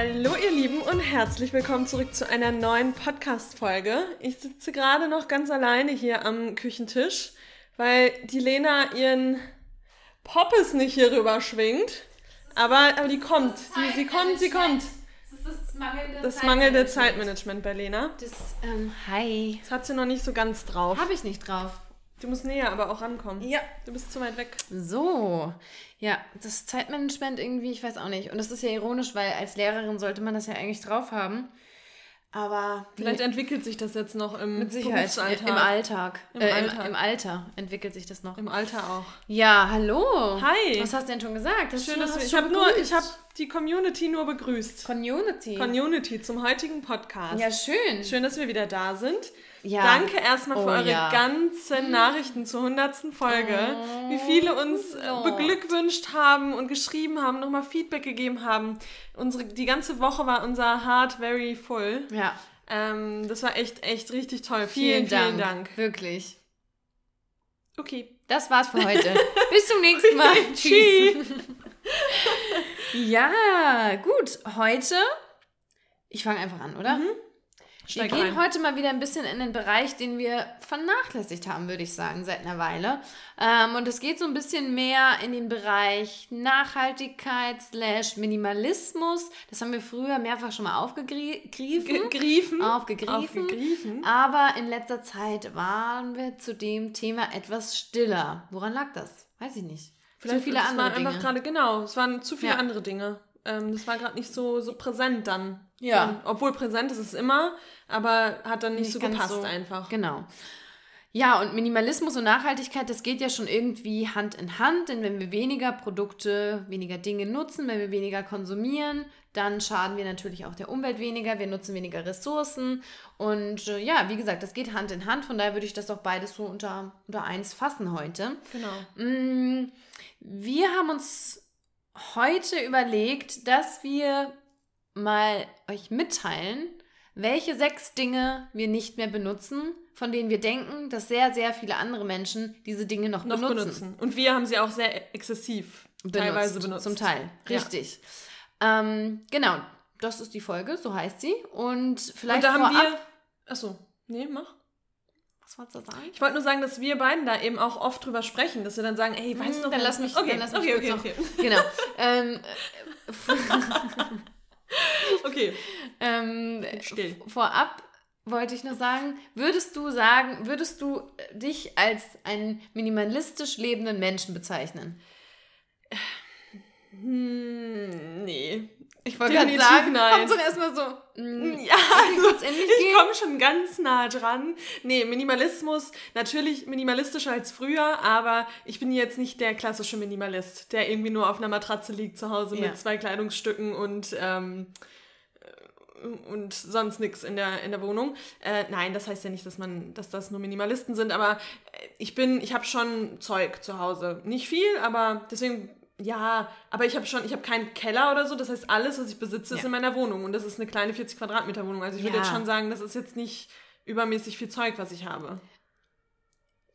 Hallo ihr Lieben und herzlich willkommen zurück zu einer neuen Podcast-Folge. Ich sitze gerade noch ganz alleine hier am Küchentisch, weil die Lena ihren Poppes nicht hier rüber schwingt. Aber, aber die kommt, die, sie kommt, sie kommt. Das ist das mangelnde Das mangelnde Zeitmanagement bei Lena. Das, ähm, hi. Das hat sie noch nicht so ganz drauf. Habe ich nicht drauf. Du musst näher aber auch rankommen. Ja. Du bist zu weit weg. So. Ja, das Zeitmanagement irgendwie, ich weiß auch nicht. Und das ist ja ironisch, weil als Lehrerin sollte man das ja eigentlich drauf haben. Aber Vielleicht entwickelt sich das jetzt noch im mit Sicherheit im Alltag. Im äh, Alltag. Im, Im Alter entwickelt sich das noch. Im Alter auch. Ja, hallo. Hi. Was hast du denn schon gesagt? Hast Schön, dass du ich habe nur, ich habe die Community nur begrüßt. Community. Community zum heutigen Podcast. ja, schön. Schön, dass wir wieder da sind. Ja. Danke erstmal für Oh, eure ja. ganzen Nachrichten zur 100. Folge. Oh, Wie viele uns äh, Lord. beglückwünscht haben und geschrieben haben, nochmal Feedback gegeben haben. Unsere, die ganze Woche war unser Heart very full. Ja, Ähm, das war echt, echt richtig toll. vielen, Vielen, vielen Dank. Dank. Wirklich. Okay. Das war's für heute. Bis zum nächsten Mal. Tschüss. Ja, gut. Heute, ich fange einfach an, oder? Wir Steig gehen rein. heute mal wieder ein bisschen in den Bereich, den wir vernachlässigt haben, würde ich sagen, seit einer Weile. Ähm, und es geht so ein bisschen mehr in den Bereich Nachhaltigkeit slash Minimalismus. Das haben wir früher mehrfach schon mal aufgegriffen. Gegriffen. Aufgegriffen. Aufgegriffen. Aber in letzter Zeit waren wir zu dem Thema etwas stiller. Woran lag das? Weiß ich nicht. zu viele es andere waren einfach Dinge. gerade, genau, es waren zu viele Ja. andere Dinge. Ähm, das war gerade nicht so, so präsent dann. Ja. Obwohl präsent ist es immer, aber hat dann nicht, Nicht so gepasst so. einfach. Genau. Ja, und Minimalismus und Nachhaltigkeit, das geht ja schon irgendwie Hand in Hand, denn wenn wir weniger Produkte, weniger Dinge nutzen, wenn wir weniger konsumieren, dann schaden wir natürlich auch der Umwelt weniger, wir nutzen weniger Ressourcen und äh, ja, wie gesagt, das geht Hand in Hand, von daher würde ich das auch beides so unter, unter eins fassen heute. Genau. Mm, Wir haben uns heute überlegt, dass wir mal euch mitteilen, welche sechs Dinge wir nicht mehr benutzen, von denen wir denken, dass sehr, sehr viele andere Menschen diese Dinge noch, Noch benutzen. benutzen. Und wir haben sie auch sehr exzessiv teilweise benutzt. Zum Teil, Ja. richtig. Ähm, genau, das ist die Folge, so heißt sie. Und vielleicht Und da haben wir. Achso, nee, mach. Was wolltest du sagen? Ich wollte nur sagen, dass wir beiden da eben auch oft drüber sprechen, dass wir dann sagen, ey, weißt Hm, du dann noch, lass mich- okay, dann lass mich okay, okay, noch- okay, Genau. ähm, okay. ähm, Still. Vorab wollte ich nur sagen, würdest du sagen, würdest du äh, dich als einen minimalistisch lebenden Menschen bezeichnen? Hm, nee. Ich Definitiv nein. kommt doch erstmal so, mm, Ja, also, ich komme schon ganz nah dran. Nee, Minimalismus, natürlich minimalistischer als früher, aber ich bin jetzt nicht der klassische Minimalist, der irgendwie nur auf einer Matratze liegt zu Hause Ja. mit zwei Kleidungsstücken und, ähm, äh, und sonst nichts in der, in der Wohnung. Äh, nein, das heißt ja nicht, dass man, dass das nur Minimalisten sind, aber äh, ich bin, ich habe schon Zeug zu Hause. Nicht viel, aber deswegen. Ja, aber ich habe schon, ich habe keinen Keller oder so. Das heißt, alles, was ich besitze, ist Ja. in meiner Wohnung. Und das ist eine kleine 40 Quadratmeter Wohnung. Also ich würde Ja. jetzt schon sagen, das ist jetzt nicht übermäßig viel Zeug, was ich habe.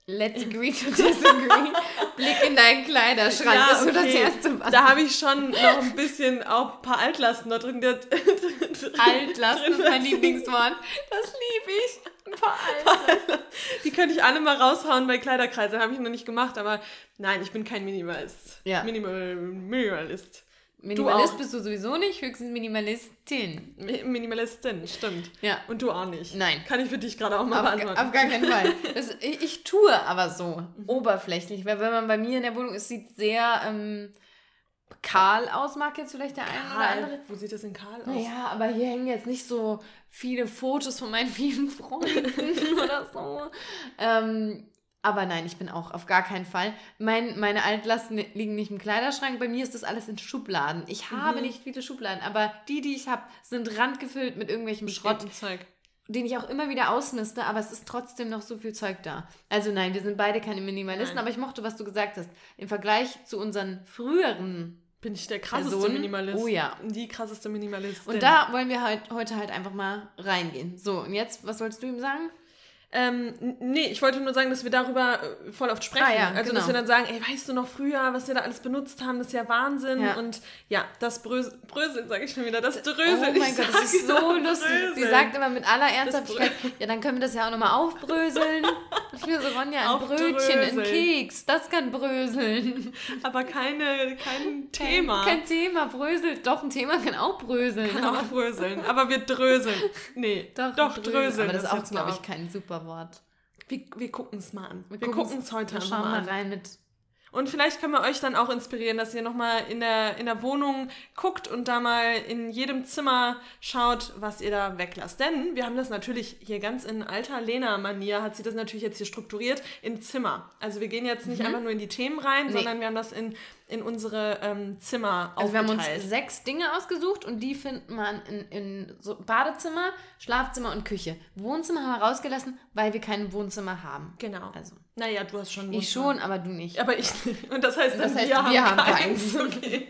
Let's agree to disagree. Blick in deinen Kleiderschrank Ja, ist so das okay. Erste, was Da habe ich schon noch ein bisschen auch ein paar Altlasten da drin. Der, Altlasten ist drin mein sind. Lieblingswort. Das liebe ich. Ein paar Altlasten. Die könnte ich alle mal raushauen bei Kleiderkreise. Habe ich noch nicht gemacht, aber nein, ich bin kein Minimalist. Ja. Minimal, Minimalist. Minimalist auch. bist du sowieso nicht, höchstens Minimalistin. Mi- Minimalistin, stimmt. Ja. Und du auch nicht. Nein. Kann ich für dich gerade auch mal Auf, beantworten. auf gar keinen Fall. Das, ich, ich tue aber so oberflächlich, weil wenn man bei mir in der Wohnung ist, sieht sehr ähm, kahl aus, mag jetzt vielleicht der eine oder andere. Wo sieht das in Karl aus? Naja, aber hier hängen jetzt nicht so viele Fotos von meinen vielen Freunden oder so. Ähm, aber nein, ich bin auch auf gar keinen Fall. Mein, meine Altlasten liegen nicht im Kleiderschrank. Bei mir ist das alles in Schubladen. Ich habe nicht viele Schubladen, aber die, die ich habe, sind randgefüllt mit irgendwelchem Schrott, Zeug. den ich auch immer wieder ausmiste, aber es ist trotzdem noch so viel Zeug da. Also nein, wir sind beide keine Minimalisten, Nein. aber ich mochte, was du gesagt hast. Im Vergleich zu unseren früheren Bin ich der krasseste Person? Minimalist. Oh ja. Die krasseste Minimalistin. Und da wollen wir halt, heute halt einfach mal reingehen. So, und jetzt, was wolltest du ihm sagen? Ähm, nee, ich wollte nur sagen, dass wir darüber äh, voll oft sprechen. Ah, ja, also, genau. dass wir dann sagen, ey, weißt du noch früher, was wir da alles benutzt haben? Das ist ja Wahnsinn. Ja. Und ja, das Brösel, Bröseln, sage ich schon wieder, das Oh Dröseln. mein Ich Gott, das ist so genau lustig. Sie Dröseln. sagt immer mit aller Ernsthaftigkeit, ja, dann können wir das ja auch nochmal aufbröseln. Ich mir so, Ronja, ein Brötchen, ein. Keks, das kann bröseln. Aber keine, kein Thema. Kein Thema, bröselt. Doch, ein Thema kann auch bröseln. Kann auch bröseln. Aber wir dröseln. Nee, doch, doch dröseln. Aber das ist auch, glaube ich, kein super Wort. Wir, wir gucken es mal an. Wir, gucken's- gucken es heute Wir einfach mal mal an. rein mit. Und vielleicht können wir euch dann auch inspirieren, dass ihr nochmal in der, in der Wohnung guckt und da mal in jedem Zimmer schaut, was ihr da weglasst. Denn wir haben das natürlich hier ganz in alter Lena-Manier, hat sie das natürlich jetzt hier strukturiert, in Zimmer. Also wir gehen jetzt nicht einfach nur in die Themen rein, Mhm. Nee. sondern wir haben das in, in unsere ähm, Zimmer Also wir haben uns aufgeteilt. sechs Dinge ausgesucht und die findet man in, in so Badezimmer, Schlafzimmer und Küche. Wohnzimmer haben wir rausgelassen, weil wir kein Wohnzimmer haben. Genau. Also Naja, du hast schon ich Wohnzimmer. schon, aber du nicht. Aber ich Und das heißt, Das dann heißt, wir, haben, wir haben keins. keins. Okay.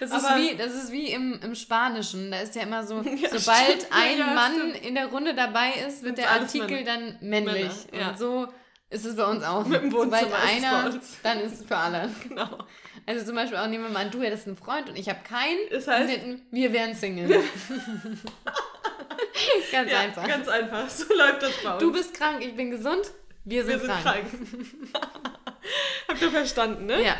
Das ist Aber- wie, das ist wie im, im Spanischen. Da ist ja immer so, Ja, sobald stimmt. ein Ja, Mann stimmt. in der Runde dabei ist, wird der Artikel Männer. dann männlich. Männer, ja. Und so ist es bei uns auch. Mit dem Wohnzimmer sobald einer, dann ist es für alle. Genau. Also zum Beispiel auch nehmen wir mal an, du hättest einen Freund und ich habe keinen. Das heißt- hätten- wir wären Single. ganz Ja, einfach. ganz einfach. So läuft das bei uns. du bist krank, ich bin gesund. Wir sind, Wir sind krank. krank. Habt ihr verstanden, ne? Ja.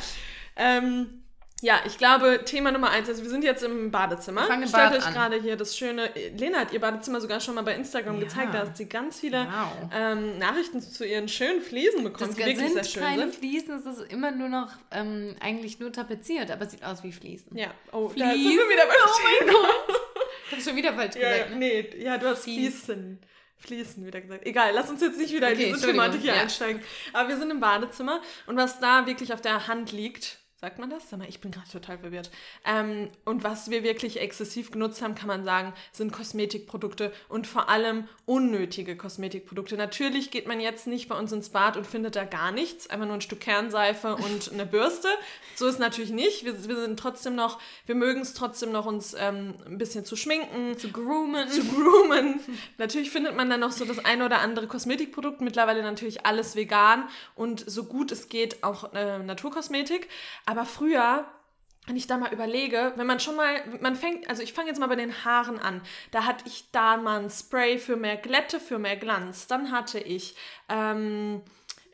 Ähm, ja, ich glaube, Thema Nummer eins, also wir sind jetzt im Badezimmer. Wir fangen Stellt Bad euch an. gerade hier das schöne, Lena hat ihr Badezimmer sogar schon mal bei Instagram Ja. gezeigt, da hat sie ganz viele Wow. ähm, Nachrichten zu ihren schönen Fliesen bekommen, Das die wirklich sehr sind schön keine sind. Fliesen, es ist immer nur noch ähm, eigentlich nur tapeziert, aber es sieht aus wie Fliesen. Ja, oh, da sind Fliesen? wir wieder bei Oh mein Gott. Ich habe schon wieder falsch Ja, gesagt. Ne? nee, ja, du hast Fließ. Fließen. Fließen wieder gesagt. Egal, lass uns jetzt nicht wieder in Okay, diese Entschuldigung, Thematik hier ja. einsteigen. Aber wir sind im Badezimmer und was da wirklich auf der Hand liegt, sagt man das? Sag mal, ich bin gerade total verwirrt. Ähm, und was wir wirklich exzessiv genutzt haben, kann man sagen, sind Kosmetikprodukte und vor allem unnötige Kosmetikprodukte. Natürlich geht man jetzt nicht bei uns ins Bad und findet da gar nichts, einfach nur ein Stück Kernseife und eine Bürste. So ist natürlich nicht. Wir, wir sind trotzdem noch, wir mögen es trotzdem noch, uns ähm, ein bisschen zu schminken, Zu groomen. zu groomen. natürlich findet man dann noch so das eine oder andere Kosmetikprodukt. Mittlerweile natürlich alles vegan und so gut es geht auch äh, Naturkosmetik. Aber früher, wenn ich da mal überlege, wenn man schon mal, man fängt, also ich fange jetzt mal bei den Haaren an. Da hatte ich da mal ein Spray für mehr Glätte, für mehr Glanz. Dann hatte ich ähm,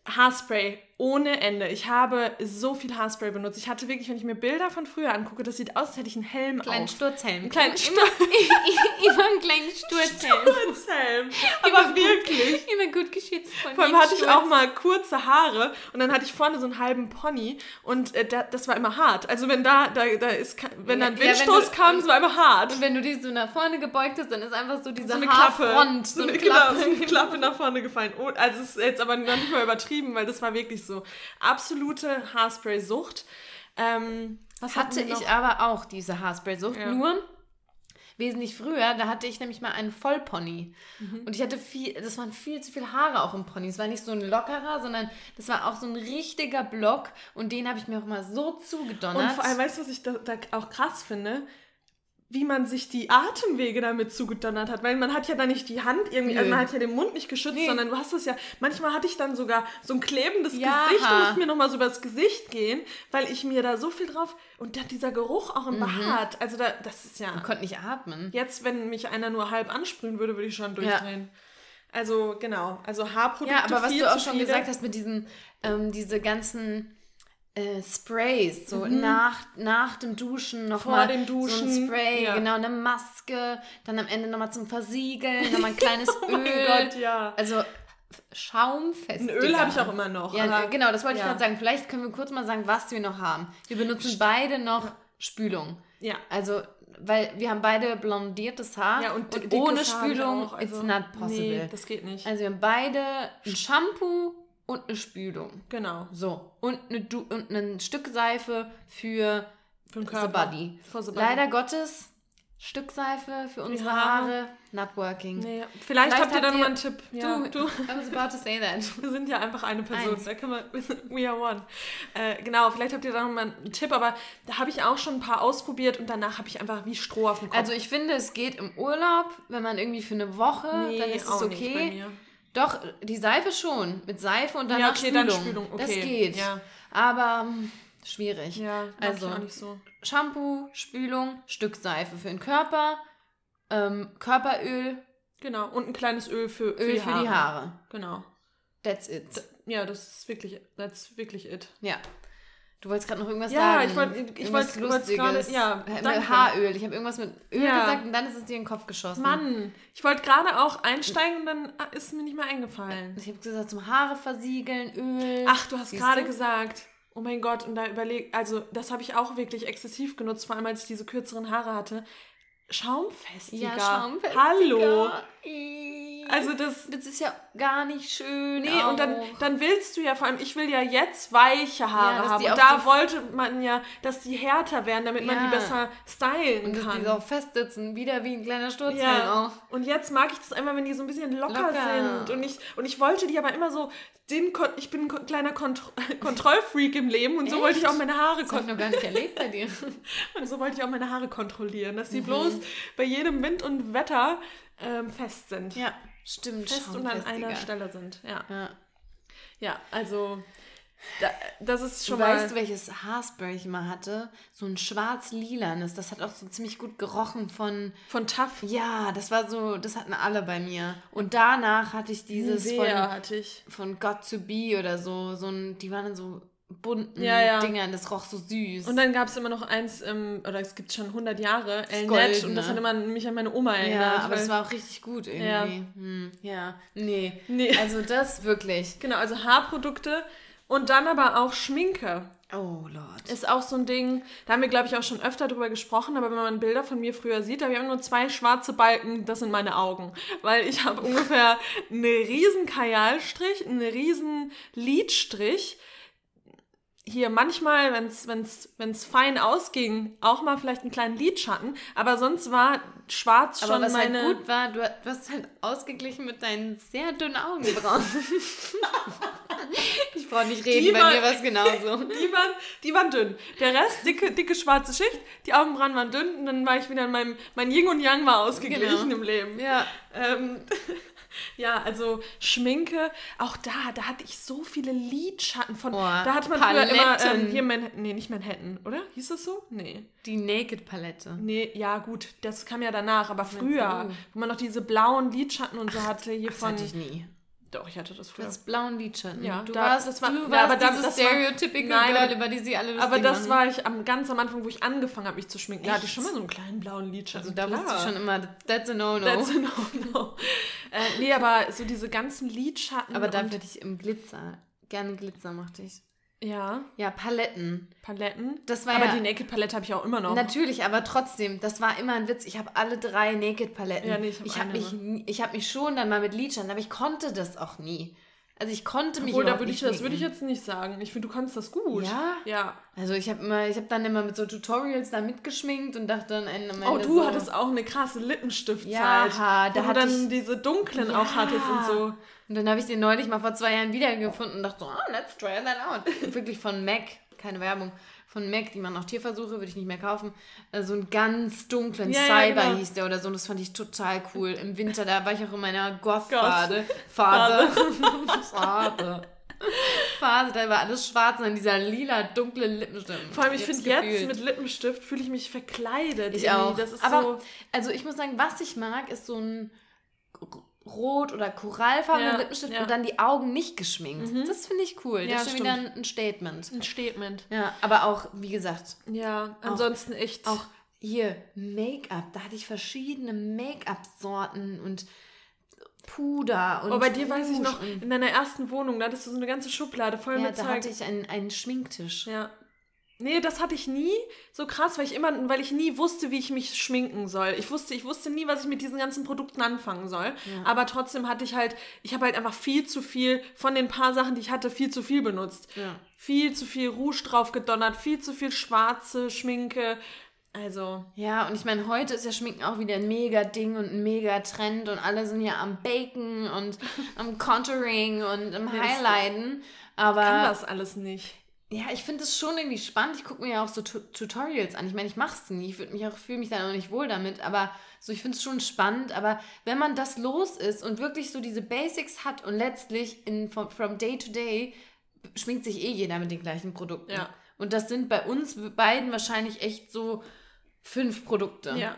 Haarspray ohne Ende. Ich habe so viel Haarspray benutzt. Ich hatte wirklich, wenn ich mir Bilder von früher angucke, das sieht aus, als hätte ich einen Helm kleinen auf. Sturzhelm. Einen kleinen immer, immer einen kleinen Sturzhelm. Sturzhelm. Aber wirklich. Immer gut geschützt von Vor allem hatte ich auch mal kurze Haare und dann hatte ich vorne so einen halben Pony und äh, da, das war immer hart. Also wenn da, da, da ist, wenn da ein Ja, ja, Windstoß du- kam, es war immer hart. Und wenn du dich so nach vorne gebeugt hast, dann ist einfach so diese so eine Klappe. Haarfront, so so eine, eine genau, Klappe. so eine Klappe nach vorne gefallen. Oh, also es ist jetzt aber noch nicht mal übertrieben, weil das war wirklich so absolute Haarspray-Sucht. Ähm, was Hatte ich aber auch diese Haarspray-Sucht, Ja. nur wesentlich früher, da hatte ich nämlich mal einen Vollpony. Mhm. Und ich hatte viel, das waren viel zu viele Haare auch im Pony. Es war nicht so ein lockerer, sondern das war auch so ein richtiger Block und den habe ich mir auch mal so zugedonnert. Und vor allem, weißt du, was ich da, da auch krass finde? Wie man sich die Atemwege damit zugedonnert hat. Weil man hat ja dann nicht die Hand irgendwie, also Nö. man hat ja den Mund nicht geschützt, Nee. sondern du hast es ja, manchmal hatte ich dann sogar so ein klebendes Ja. Gesicht musste mir nochmal so übers Gesicht gehen, weil ich mir da so viel drauf, und da dieser Geruch auch im Mhm. Bart, also da, das ist ja, ich konnte nicht atmen. jetzt, wenn mich einer nur halb ansprühen würde, würde ich schon durchdrehen. Also, genau, also Haarprodukte Ja, aber was du auch schon viele. gesagt hast mit diesen, ähm, diese ganzen äh, Sprays, so Mhm. nach, nach dem Duschen noch Vor mal dem so ein Duschen, Spray, ja. genau, eine Maske, dann am Ende nochmal zum Versiegeln, nochmal ein kleines Oh Öl. mein Gott, ja. Also Schaumfest. Ein Öl habe ich auch immer noch. Ja, aber- genau, das wollte ich ja. gerade sagen. Vielleicht können wir kurz mal sagen, was wir noch haben. Wir benutzen beide noch Spülung. Ja. Also, weil wir haben beide blondiertes Haar Ja, und, und ohne ich Spülung auch, also- it's not possible. Nee, das geht nicht. Also wir haben beide ein Shampoo und eine Spülung. genau. So. Und, eine du und ein Stück Seife für Für The. Body. For the body. Leider Gottes Stückseife für unsere Ja. Haare, not working. Nee, vielleicht, habt ihr da nochmal einen Tipp. Ja, du, du. I was about to say that. Wir sind ja einfach eine Person. Eins. Da kann man, we are one. Äh, genau, vielleicht habt ihr da nochmal einen Tipp, aber da habe ich auch schon ein paar ausprobiert und danach habe ich einfach wie Stroh auf dem Kopf. Also ich finde, es geht im Urlaub, wenn man irgendwie für eine Woche, dann ist es auch nicht bei okay. mir. Doch, die Seife schon. Mit Seife und danach Ja, okay, Spülung. dann Spülung, Das okay, geht. ja. Aber hm, schwierig. Ja, also ich auch nicht so. Shampoo, Spülung, Stück Seife für den Körper, ähm, Körperöl, Genau, und ein kleines Öl für, für, Öl die, für Haare. die Haare. Genau. That's it. Ja, das ist wirklich, that's wirklich it. Ja. Du wolltest gerade noch irgendwas Ja, sagen. ich wollt- ich Irgendwas wollt- Lustiges. ja, danke. Haaröl. Ich habe irgendwas mit Öl Ja. gesagt und dann ist es dir in den Kopf geschossen. Mann, ich wollte gerade auch einsteigen und dann ah, ist mir nicht mehr eingefallen. Ich habe gesagt, zum Haare versiegeln, Öl. Ach, du hast gerade gesagt. Oh mein Gott, und da überleg, also das habe ich auch wirklich exzessiv genutzt, vor allem als ich diese kürzeren Haare hatte. Schaumfestiger. Ja, Schaumfestiger. Hallo. Ih. Also das, das ist ja gar nicht schön. nee, und dann, auch. dann willst du ja, vor allem, ich will ja jetzt weiche Haare Ja, haben. die Und auch da so- wollte man ja, dass die härter werden, damit man Ja. die besser stylen Und dass kann. die so festsitzen, wieder wie ein kleiner Sturzhelm Ja, auch. und jetzt mag ich das einmal, wenn die so ein bisschen locker, Locker. sind. Und ich, und ich wollte die aber immer so, den, Kon- ich bin ein kleiner Kontro Kontrollfreak im Leben und so Echt? wollte ich auch meine Haare Das habe ich noch gar nicht erlebt bei dir. Und so wollte ich auch meine Haare kontrollieren, dass Mhm. sie bloß bei jedem Wind und Wetter ähm, fest sind. Ja, stimmt. Fest und an einer Stelle sind. Ja, Ja. ja also da, das ist Du schon mal... weißt, welches Haarspray ich mal hatte? So ein schwarz-lilanes. Das hat auch so ziemlich gut gerochen von. von Tough. Ja, das war so, das hatten alle bei mir. Und danach hatte ich dieses Nivea von, hatte ich. von Got to Be oder so. so ein, die waren in so bunten Ja, ja. Dingern. Das roch so süß. Und dann gab es immer noch eins, ähm, oder es gibt schon 100 Jahre, El. Net, und das hat immer mich an meine Oma erinnert. ja, aber das war auch richtig gut irgendwie. Ja. Hm, ja. nee. Nee. Also das wirklich. Genau, also Haarprodukte und dann aber auch Schminke. Oh Lord. Ist auch so ein Ding, da haben wir, glaube ich, auch schon öfter drüber gesprochen, aber wenn man Bilder von mir früher sieht, da habe ich immer nur zwei schwarze Balken, das sind meine Augen. Weil ich habe ungefähr einen riesen Kajalstrich, einen riesen Lidstrich. Hier manchmal, wenn es wenn's, wenn's fein ausging, auch mal vielleicht einen kleinen Lidschatten, aber sonst war schwarz Aber schon was meine... halt gut war, du, du hast halt ausgeglichen mit deinen sehr dünnen Augenbrauen. ich brauche nicht reden, Die bei war- mir war es genauso. Die waren, die waren dünn. Der Rest, dicke, dicke schwarze Schicht, die Augenbrauen waren dünn und dann war ich wieder in meinem, mein Yin und Yang war ausgeglichen Genau. im Leben. Ja. Ähm, ja, also Schminke, auch da, da hatte ich so viele Lidschatten von. Boah, da hatte man früher immer Paletten. ähm, hier Manhattan, nee, nicht Manhattan, oder? Hieß das so? Nee. Die Naked-Palette. Nee, ja gut, das kam ja danach, aber früher, wo man noch diese blauen Lidschatten und so hatte, hier Das von. hatte ich nie. Doch, ich hatte das früher. hast blauen Lidschatten. Ja, du da- warst, das war- du ja, warst aber da- dieses das war- stereotypical Nein, Girl, aber- über die sie alle lustig Aber das war ich am ganz am Anfang, wo ich angefangen habe, mich zu schminken. Da hatte ich Echt? schon mal so einen kleinen blauen Lidschatten. Also da wusste ich schon immer, that's a no-no. That's a no-no. äh, nee, aber so diese ganzen Lidschatten. Aber da würde ich im Glitzer. Gerne Glitzer mochte ich. Ja, Ja, Paletten. Paletten. Das war aber ja- die Naked Palette habe ich auch immer noch. Natürlich, aber trotzdem, das war immer ein Witz. Ich habe alle drei Naked-Paletten. Ja, nee, ich hab habe eine mich, ich hab mich schon dann mal mit Lidschatten, aber ich konnte das auch nie. Also ich konnte mich Obwohl, da würde ich, das würde ich jetzt nicht sagen. Ich finde, du kannst das gut. Ja? Ja. Also ich habe immer, ich habe dann immer mit so Tutorials da mitgeschminkt und dachte dann Ende Oh, du so, hattest auch eine krasse Lippenstift-Zeit. Ja, da wo du dann ich- diese dunklen Ja. auch hattest und so. Und dann habe ich den neulich mal vor zwei Jahren wiedergefunden und dachte so, oh, let's try that out. Wirklich von MAC, keine Werbung, von MAC, die man auch Tierversuche, würde ich nicht mehr kaufen. Äh, So einen ganz dunklen Ja, ja, Cyber genau. hieß der oder so. Und das fand ich total cool. Im Winter, da war ich auch in meiner Goth-Phase. Phase. Phase. Phase, da war alles schwarz und dann dieser lila, dunkle Lippenstift. Vor allem, ich finde jetzt mit Lippenstift fühle ich mich verkleidet. Ich irgendwie. auch. Aber, so. also ich muss sagen, was ich mag, ist so ein rot- oder korallfarbener Ja, Lippenstift ja. und dann die Augen nicht geschminkt. Das finde ich cool. Ja, das ist schon wieder ein, Statement. Ein Statement. Ja, aber auch, wie gesagt, Ja, ansonsten echt. auch hier Make-up. Da hatte ich verschiedene Make-up-Sorten und Puder und Oh, bei dir weiß ich Rouge noch, in deiner ersten Wohnung, da hattest du so eine ganze Schublade voll Ja, mit da Zeug. hatte ich einen, einen Schminktisch. Ja. Nee, das hatte ich nie so krass, weil ich immer, weil ich nie wusste, wie ich mich schminken soll. Ich wusste, ich wusste nie, was ich mit diesen ganzen Produkten anfangen soll. Aber trotzdem hatte ich halt, ich habe halt einfach viel zu viel von den paar Sachen, die ich hatte, viel zu viel benutzt. Ja. Viel zu viel Rouge drauf gedonnert, viel zu viel schwarze Schminke. Also. Ja, und ich meine, heute ist ja Schminken auch wieder ein mega Ding und ein mega Trend und alle sind ja am Baken und am Contouring und am Ja, Highlighten. Aber kann das alles nicht. Ja, ich finde es schon irgendwie spannend. Ich gucke mir ja auch so Tu- Tutorials an. Ich meine, ich mache es nie. Ich würde mich auch fühle mich dann auch nicht wohl damit. Aber so, ich finde es schon spannend. Aber wenn man das los ist und wirklich so diese Basics hat und letztlich in from, from day to day schminkt sich eh jeder mit den gleichen Produkten. Ja. Und das sind bei uns beiden wahrscheinlich echt so fünf Produkte. Ja.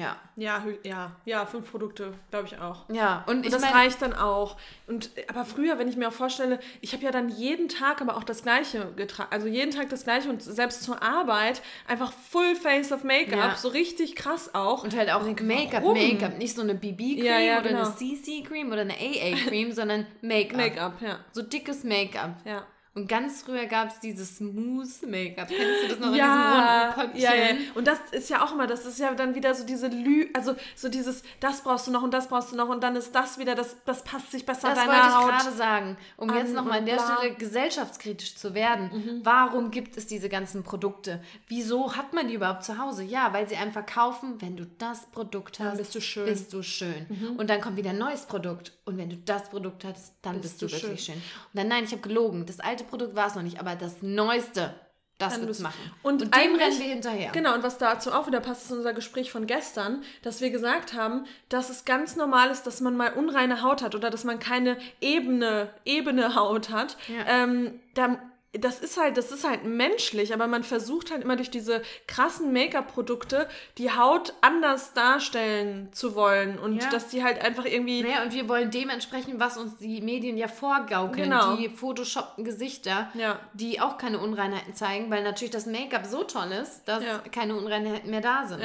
Ja. Ja, ja, ja, fünf Produkte, glaube ich auch. Ja, und, Und ich das mein, reicht dann auch. Und aber früher, wenn ich mir auch vorstelle, ich habe ja dann jeden Tag aber auch das Gleiche getragen, also jeden Tag das Gleiche und selbst zur Arbeit einfach Full Face of Make-up, Ja. so richtig krass auch. Und halt auch Make-up? Make-up. Nicht so eine BB-Cream Ja, ja, oder genau. eine CC-Cream oder eine AA-Cream, sondern Make-up. Make-up, ja. So dickes Make-up. Ja. Und ganz früher gab es dieses Mousse-Make-up. Kennst du das noch ja, in diesem runden ja, ja. Pöppchen? Und das ist ja auch immer, das ist ja dann wieder so diese Lü, also so dieses, das brauchst du noch und das brauchst du noch und dann ist das wieder, das, das passt sich besser Das deiner wollte ich Haut. gerade sagen. Um an jetzt nochmal an der bla. Mhm. Stelle gesellschaftskritisch zu werden. Warum gibt es diese ganzen Produkte? Wieso hat man die überhaupt zu Hause? Ja, weil sie einem verkaufen, wenn du das Produkt hast, bist du schön. Bist du schön. Und dann kommt wieder ein neues Produkt. Und wenn du das Produkt hast, dann bist, Bist du, du wirklich schön. Und dann, nein, ich habe gelogen. Das alte Produkt war es noch nicht, aber das neueste, das Dann wird es bist- machen. und dem eigentlich- rennen wir hinterher. Genau, und was dazu auch wieder passt, ist unser Gespräch von gestern, dass wir gesagt haben, dass es ganz normal ist, dass man mal unreine Haut hat oder dass man keine ebene, ebene Haut hat. Ja. Ähm, da, das ist halt, das ist halt menschlich, aber man versucht halt immer durch diese krassen Make-up-Produkte die Haut anders darstellen zu wollen und Ja. dass die halt einfach irgendwie. Naja, und wir wollen dementsprechend, was uns die Medien ja vorgaukeln, Genau. die photoshoppten Gesichter, Ja. die auch keine Unreinheiten zeigen, weil natürlich das Make-up so toll ist, dass Ja. keine Unreinheiten mehr da sind.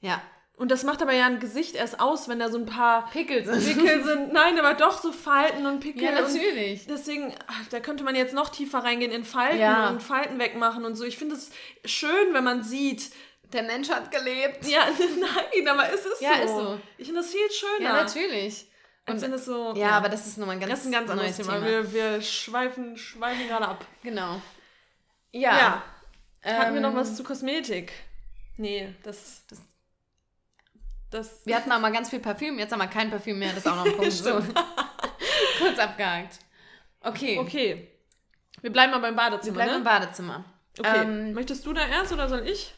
Ja. Ja. Und das macht aber ja ein Gesicht erst aus, wenn da so ein paar Pickel sind. Pickel sind. Nein, aber doch so Falten und Pickel. Ja, und natürlich. Deswegen, ach, da könnte man jetzt noch tiefer reingehen in Falten Ja. und Falten wegmachen und so. Ich finde es schön, wenn man sieht. Der Mensch hat gelebt. Ja, nein, aber es ist Ja, so. ist so. Ich finde das viel schöner. Ja, natürlich. Als wenn es so. Ja, aber das ist nochmal ein ganz, das ist ein ganz anderes Thema. Thema. Wir, wir schweifen, schweifen gerade ab. Genau. Ja. Hatten wir noch ähm, was zu Kosmetik? Nee, das. Das. Das Wir hatten auch mal ganz viel Parfüm, jetzt haben wir kein Parfüm mehr, das ist auch noch ein Punkt. so. Kurz abgehakt. Okay, okay. Wir bleiben mal beim wir Badezimmer. bleiben ne? im Badezimmer. Okay. Ähm, Möchtest du da erst oder soll ich?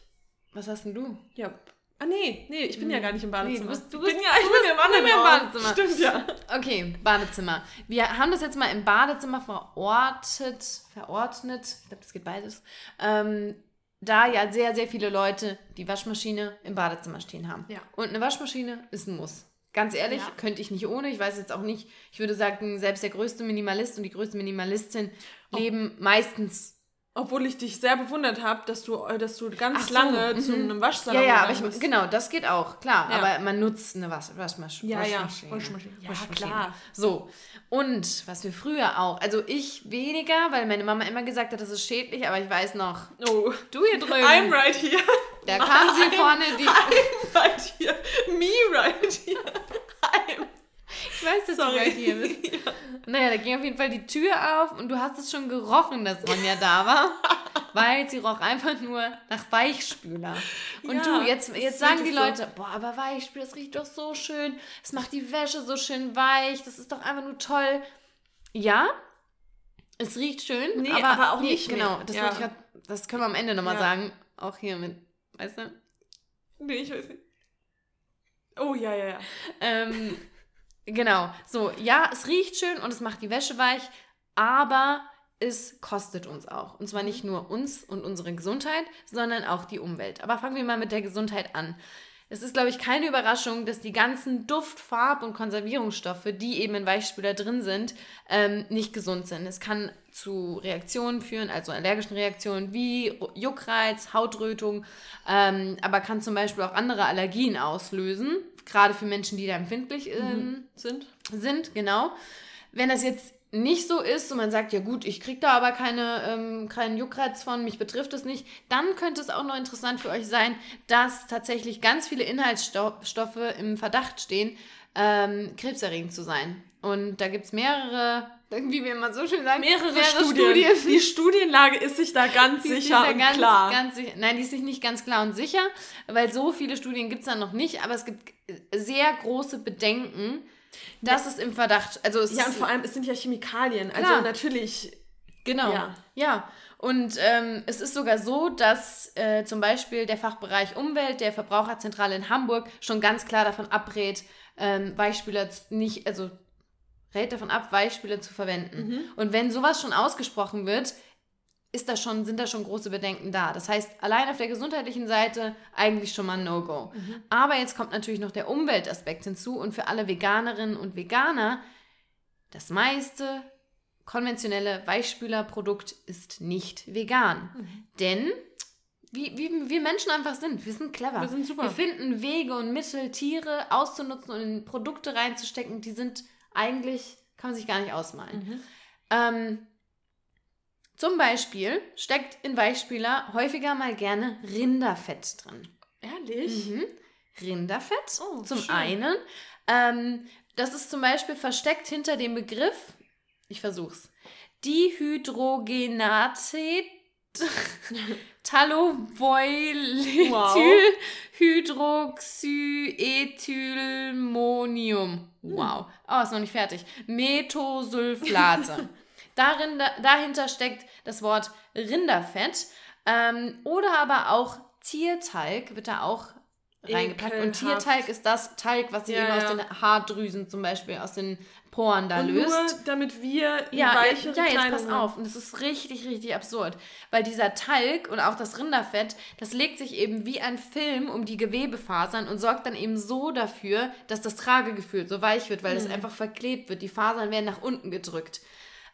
was hast denn du? Ja. Ah, nee, nee, ich bin ja gar nicht im Badezimmer. du bist- du ich bin bist- ja, ich du bin bist im im. Badezimmer. Stimmt, ja. Okay, Badezimmer. Wir haben das jetzt mal im Badezimmer verortet, verordnet, ich glaube, das geht beides, ähm, da ja sehr, sehr viele Leute die Waschmaschine im Badezimmer stehen haben. Ja. Und eine Waschmaschine ist ein Muss. Ganz ehrlich, Ja. könnte ich nicht ohne. Ich weiß jetzt auch nicht, ich würde sagen, selbst der größte Minimalist und die größte Minimalistin leben meistens. Obwohl ich dich sehr bewundert habe, dass du, äh, dass du ganz so, lange mhm. zu einem Waschsalon Ja, ja, aber ich, bist. genau, das geht auch, klar. Ja. Aber man nutzt eine Wasch, Waschmasch Ja, ja, Waschmaschine. Waschmaschine. Ja, klar. So, und was wir früher auch, also ich weniger, weil meine Mama immer gesagt hat, das ist schädlich, aber ich weiß noch, Oh. du hier drüben, I'm right here. da kam sie vorne, die, I'm right here. Me right here. I'm. Ich weiß, dass Sorry. du right hier bist. Naja, da ging auf jeden Fall die Tür auf und du hast es schon gerochen, dass Ronja da war, weil sie roch einfach nur nach Weichspüler. Und Ja, du, jetzt, jetzt sagen die wirklich so. Leute, boah, aber Weichspüler, das riecht doch so schön, es macht die Wäsche so schön weich, das ist doch einfach nur toll. Ja, es riecht schön, Nee, aber, aber auch nee, nicht Genau, mehr. das, Ja. grad, das können wir am Ende nochmal Ja. sagen. Auch hier mit, weißt du? Nee, ich weiß nicht. Oh, ja, ja, ja. Ähm, genau. So, ja, es riecht schön und es macht die Wäsche weich, aber es kostet uns auch. Und zwar nicht nur uns und unsere Gesundheit, sondern auch die Umwelt. Aber fangen wir mal mit der Gesundheit an. Es ist, glaube ich, keine Überraschung, dass die ganzen Duft-, Farb- und Konservierungsstoffe, die eben in Weichspüler drin sind, ähm, nicht gesund sind. Es kann zu Reaktionen führen, also allergischen Reaktionen wie Juckreiz, Hautrötung, ähm, aber kann zum Beispiel auch andere Allergien auslösen, gerade für Menschen, die da empfindlich ähm, Sind? sind, genau. Wenn das jetzt nicht so ist und man sagt, ja gut, ich kriege da aber keine, ähm, keinen Juckreiz von, mich betrifft es nicht, dann könnte es auch noch interessant für euch sein, dass tatsächlich ganz viele Inhaltsstoffe im Verdacht stehen, ähm, krebserregend zu sein. Und da gibt es mehrere wie wir immer so schön sagen, mehrere, mehrere Studien. Studien. Die Studienlage ist sich da ganz die sicher und ganz, klar. Ganz sicher. Nein, die ist sich nicht ganz klar und sicher, weil so viele Studien gibt es da noch nicht, aber es gibt sehr große Bedenken, dass ja. es im Verdacht, also es Ja, und vor allem, es sind ja Chemikalien, also klar. natürlich. Genau, ja. ja. Und ähm, es ist sogar so, dass äh, zum Beispiel der Fachbereich Umwelt der Verbraucherzentrale in Hamburg schon ganz klar davon abrät, ähm, Weichspüler nicht, also rät davon ab, Weichspüler zu verwenden. Mhm. Und wenn sowas schon ausgesprochen wird, ist da schon, sind da schon große Bedenken da. Das heißt, allein auf der gesundheitlichen Seite eigentlich schon mal No-Go. Mhm. Aber jetzt kommt natürlich noch der Umweltaspekt hinzu und für alle Veganerinnen und Veganer, das meiste konventionelle Weichspülerprodukt ist nicht vegan. Mhm. Denn wie, wie wir Menschen einfach sind. Wir sind clever. Wir sind super. Wir finden Wege und Mittel, Tiere auszunutzen und in Produkte reinzustecken, die sind eigentlich, kann man sich gar nicht ausmalen. Mhm. Ähm, zum Beispiel steckt in Weichspüler häufiger mal gerne Rinderfett drin. Ehrlich? Mhm. Rinderfett oh, zum schön. einen. Ähm, das ist zum Beispiel versteckt hinter dem Begriff, ich versuch's, Dihydrogenate Talovoylhydroxyethylmonium. Wow. Oh, ist noch nicht fertig. Methosulflate. Darin, da, dahinter steckt das Wort Rinderfett ähm, oder aber auch Tiertalg wird da auch reingepackt. Ekelhaft. Und Tiertalg ist das Talg, was sich ja, eben ja. aus den Haardrüsen zum Beispiel, aus den Poren da und löst. Nur damit wir ja, weichere ja, ja, jetzt pass auf. Und das ist richtig, richtig absurd. Weil dieser Talg und auch das Rinderfett, das legt sich eben wie ein Film um die Gewebefasern und sorgt dann eben so dafür, dass das Tragegefühl so weich wird, weil mhm. es einfach verklebt wird. Die Fasern werden nach unten gedrückt.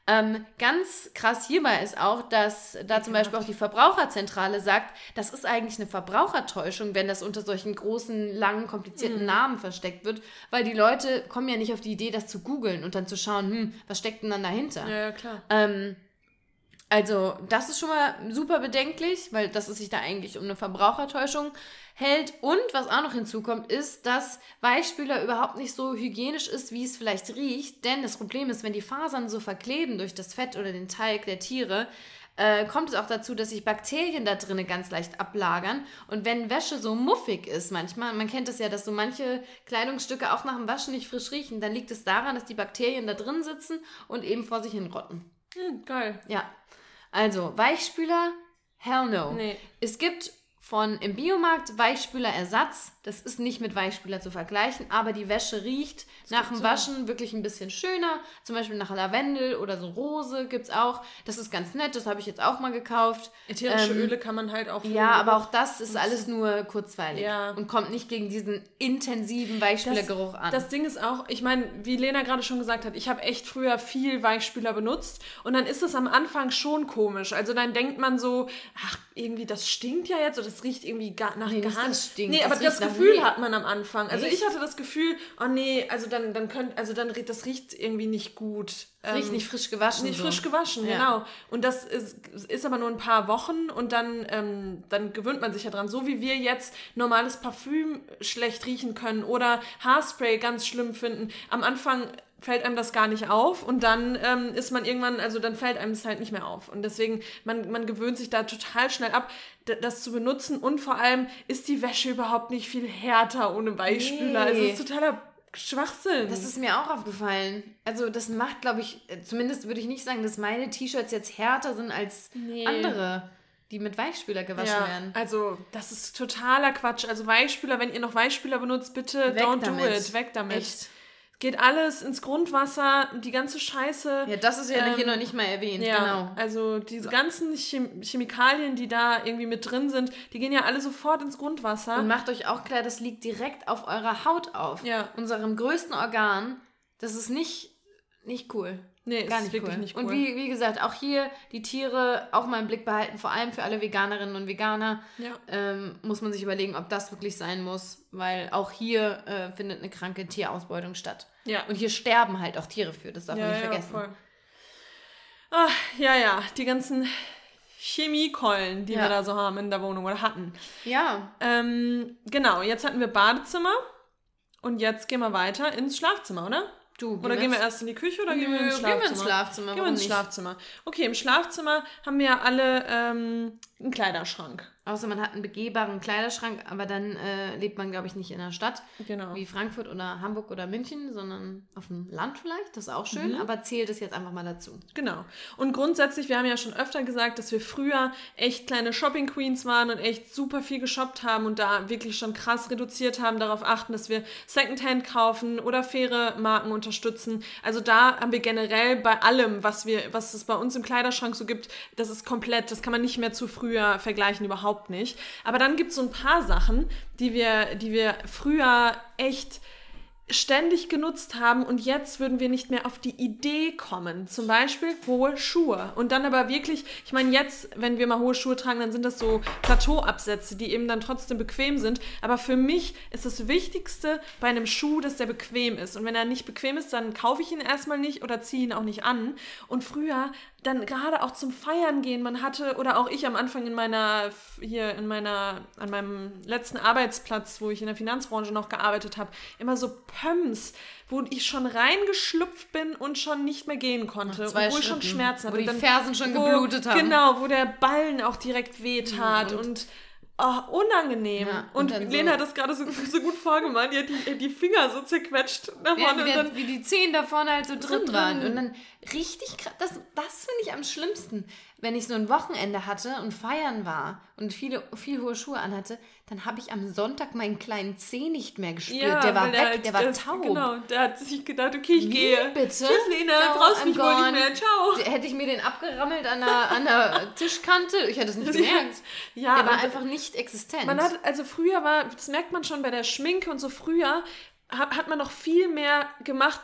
Ähm, ganz krass hierbei ist auch, dass da zum Beispiel auch die Verbraucherzentrale sagt, das ist eigentlich eine Verbrauchertäuschung, wenn das unter solchen großen, langen, komplizierten mhm. Namen versteckt wird, weil die Leute kommen ja nicht auf die Idee, das zu googeln und dann zu schauen, hm, was steckt denn dann dahinter? Ja, ja klar. Ähm, also, das ist schon mal super bedenklich, weil das ist sich da eigentlich um eine Verbrauchertäuschung hält. Und was auch noch hinzukommt, ist, dass Weichspüler überhaupt nicht so hygienisch ist, wie es vielleicht riecht. Denn das Problem ist, wenn die Fasern so verkleben durch das Fett oder den Teig der Tiere, äh, kommt es auch dazu, dass sich Bakterien da drinnen ganz leicht ablagern. Und wenn Wäsche so muffig ist manchmal, man kennt es ja, dass so manche Kleidungsstücke auch nach dem Waschen nicht frisch riechen, dann liegt es daran, dass die Bakterien da drin sitzen und eben vor sich hin rotten. Hm, geil. Ja. Also, Weichspüler, hell no. Nee. Es gibt von im Biomarkt Weichspülerersatz. Das ist nicht mit Weichspüler zu vergleichen, aber die Wäsche riecht das nach dem Waschen wirklich ein bisschen schöner. Zum Beispiel nach Lavendel oder so Rose gibt es auch. Das ist ganz nett, das habe ich jetzt auch mal gekauft. Ätherische ähm, Öle kann man halt auch. Ja, aber auch das ist alles nur kurzweilig ja. und kommt nicht gegen diesen intensiven Weichspülergeruch an. Das Ding ist auch, ich meine, wie Lena gerade schon gesagt hat, ich habe echt früher viel Weichspüler benutzt und dann ist es am Anfang schon komisch. Also dann denkt man so, ach, irgendwie das stinkt ja jetzt oder das riecht irgendwie gar, nach nee, gar nicht. Stinkt. Nee, das aber das Gefühl hat man am Anfang. Also Echt? ich hatte das Gefühl, oh nee, also dann, dann könnt, also dann das riecht irgendwie nicht gut. Das riecht ähm, nicht frisch gewaschen. Nicht so. frisch gewaschen, ja. genau. Und das ist, ist aber nur ein paar Wochen und dann, ähm, dann gewöhnt man sich ja dran. So wie wir jetzt normales Parfüm schlecht riechen können oder Haarspray ganz schlimm finden. Am Anfang fällt einem das gar nicht auf und dann ähm, ist man irgendwann, also dann fällt einem es halt nicht mehr auf. Und deswegen, man, man gewöhnt sich da total schnell ab, das zu benutzen und vor allem ist die Wäsche überhaupt nicht viel härter ohne Weichspüler. Nee. Es ist totaler Schwachsinn. Das ist mir auch aufgefallen. Also das macht, glaube ich, zumindest würde ich nicht sagen, dass meine T-Shirts jetzt härter sind als nee. andere die mit Weichspüler gewaschen ja, werden. Also, das ist totaler Quatsch. Also Weichspüler, wenn ihr noch Weichspüler benutzt, bitte Weg don't damit. do it. Weg damit. Echt geht alles ins Grundwasser, die ganze Scheiße. Ja, das ist ja ähm, hier noch nicht mal erwähnt, ja, genau. Also diese ganzen Chem Chemikalien, die da irgendwie mit drin sind, die gehen ja alle sofort ins Grundwasser. Und macht euch auch klar, das liegt direkt auf eurer Haut auf. Ja. Unserem größten Organ. Das ist nicht, nicht cool. Nee, gar nicht wirklich cool. nicht cool. Und wie, wie gesagt, auch hier die Tiere auch mal im Blick behalten, vor allem für alle Veganerinnen und Veganer. Ja. Ähm, muss man sich überlegen, ob das wirklich sein muss, weil auch hier äh, findet eine kranke Tierausbeutung statt. Ja. Und hier sterben halt auch Tiere für, das darf ja, man nicht ja, vergessen. Voll. Ach, ja, ja, die ganzen Chemiekeulen, die ja. wir da so haben in der Wohnung oder hatten. Ja. Ähm, genau, jetzt hatten wir Badezimmer und jetzt gehen wir weiter ins Schlafzimmer, oder? Du, oder gehen wir erst in die Küche oder gehen wir ins Schlafzimmer? Gehen wir ins Schlafzimmer. Gehen wir ins Schlafzimmer. Okay, im Schlafzimmer haben wir alle ähm, einen Kleiderschrank. Außer man hat einen begehbaren Kleiderschrank, aber dann äh, lebt man, glaube ich, nicht in der Stadt genau. wie Frankfurt oder Hamburg oder München, sondern auf dem Land vielleicht. Das ist auch schön, mhm. aber zählt es jetzt einfach mal dazu. Genau. Und grundsätzlich, wir haben ja schon öfter gesagt, dass wir früher echt kleine Shopping Queens waren und echt super viel geshoppt haben und da wirklich schon krass reduziert haben, darauf achten, dass wir Secondhand kaufen oder faire Marken unterstützen. Also da haben wir generell bei allem, was wir, was es bei uns im Kleiderschrank so gibt, das ist komplett, das kann man nicht mehr zu früher vergleichen, überhaupt überhaupt nicht. Aber dann gibt es so ein paar Sachen, die wir, die wir früher echt ständig genutzt haben und jetzt würden wir nicht mehr auf die Idee kommen. Zum Beispiel hohe Schuhe. Und dann aber wirklich, ich meine, jetzt, wenn wir mal hohe Schuhe tragen, dann sind das so Plateauabsätze, die eben dann trotzdem bequem sind. Aber für mich ist das Wichtigste bei einem Schuh, dass der bequem ist. Und wenn er nicht bequem ist, dann kaufe ich ihn erstmal nicht oder ziehe ihn auch nicht an. Und früher dann gerade auch zum Feiern gehen. Man hatte, oder auch ich am Anfang in meiner, hier in meiner, an meinem letzten Arbeitsplatz, wo ich in der Finanzbranche noch gearbeitet habe, immer so Pumps, wo ich schon reingeschlüpft bin und schon nicht mehr gehen konnte. Obwohl ich schon Schmerzen hatte. Wo die Fersen schon wo, geblutet haben. Genau, wo der Ballen auch direkt wehtat mhm, und, und oh, unangenehm. Ja, und, und Lena so hat das gerade so, so gut vorgemacht. Die hat die, die Finger so zerquetscht nach vorne. Ja, wie, der, wie, die Zehen da vorne halt so drin, drin waren. Und dann richtig krass, das, das finde ich am schlimmsten wenn ich so ein Wochenende hatte und feiern war und viele, viel hohe Schuhe anhatte, dann habe ich am Sonntag meinen kleinen Zeh nicht mehr gespürt. Ja, der war weg, der, der war das, taub. Genau, der hat sich gedacht, okay, ich Wie, gehe. bitte? Tschüss, Lena, Ciao, brauchst mich wohl nicht mehr, ciao. Hätte ich mir den abgerammelt an der, an der Tischkante, ich hätte es nicht gemerkt. ja, der war einfach nicht existent. Man hat, also früher war, das merkt man schon bei der Schminke und so früher, hat, hat man noch viel mehr gemacht,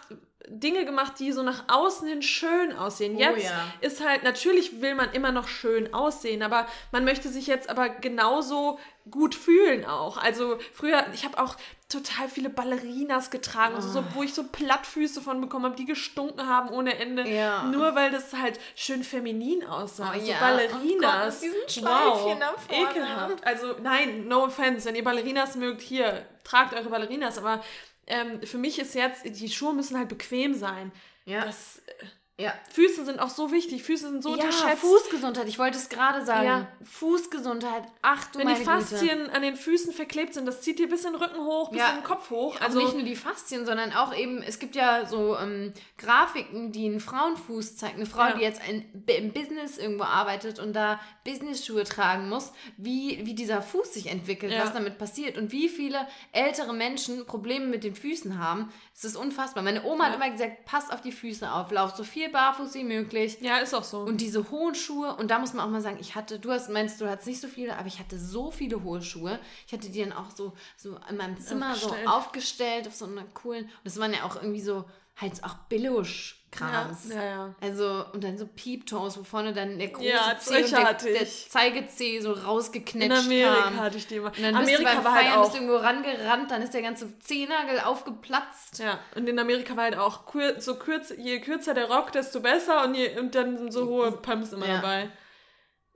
Dinge gemacht, die so nach außen hin schön aussehen. Oh, jetzt ja. ist halt, natürlich will man immer noch schön aussehen, aber man möchte sich jetzt aber genauso gut fühlen auch. Also früher, ich habe auch total viele Ballerinas getragen, oh. so, wo ich so Plattfüße von bekommen habe, die gestunken haben ohne Ende. Ja. Nur weil das halt schön feminin aussah. Oh, so ja. Ballerinas. Oh Gott, wow. Ekelhaft. Also nein, no offense, wenn ihr Ballerinas mögt, hier, tragt eure Ballerinas, aber ähm, für mich ist jetzt, die Schuhe müssen halt bequem sein. Ja. Das, äh, ja. Füße sind auch so wichtig. Füße sind so ja, unterschätzt. Fußgesundheit, ich wollte es gerade sagen. Ja. Fußgesundheit, ach du Wenn die Faszien Güte. an den Füßen verklebt sind, das zieht dir bis in den Rücken hoch, bis ja. in den Kopf hoch. Also nicht nur die Faszien, sondern auch eben, es gibt ja so ähm, Grafiken, die einen Frauenfuß zeigen. Eine Frau, ja. die jetzt ein, im Business irgendwo arbeitet und da Business-Schuhe tragen muss, wie, wie dieser Fuß sich entwickelt, was damit passiert und wie viele ältere Menschen Probleme mit den Füßen haben. Es ist unfassbar. Meine Oma hat immer gesagt, pass auf die Füße auf, lauf so viel barfuß wie möglich. Ja, ist auch so. Und diese hohen Schuhe, und da muss man auch mal sagen, ich hatte, du hast, meinst, du hattest nicht so viele, aber ich hatte so viele hohe Schuhe. Ich hatte die dann auch so, so in meinem Zimmer aufgestellt. so aufgestellt auf so einer coolen, und das waren ja auch irgendwie so, halt auch Billosch Krams. Ja, ja, ja. Also, und dann so Peeptoes, wo vorne dann der große ja, Zeh und der, der Zeigezeh so rausgeknetscht In Amerika kam. hatte ich die immer. Und dann Amerika bist du beim war Feiern, halt auch. bist irgendwo rangerannt, dann ist der ganze Zehnagel aufgeplatzt. Ja, und in Amerika war halt auch, so kürz, je kürzer der Rock, desto besser und, je, und dann sind so hohe Pumps immer ja. dabei.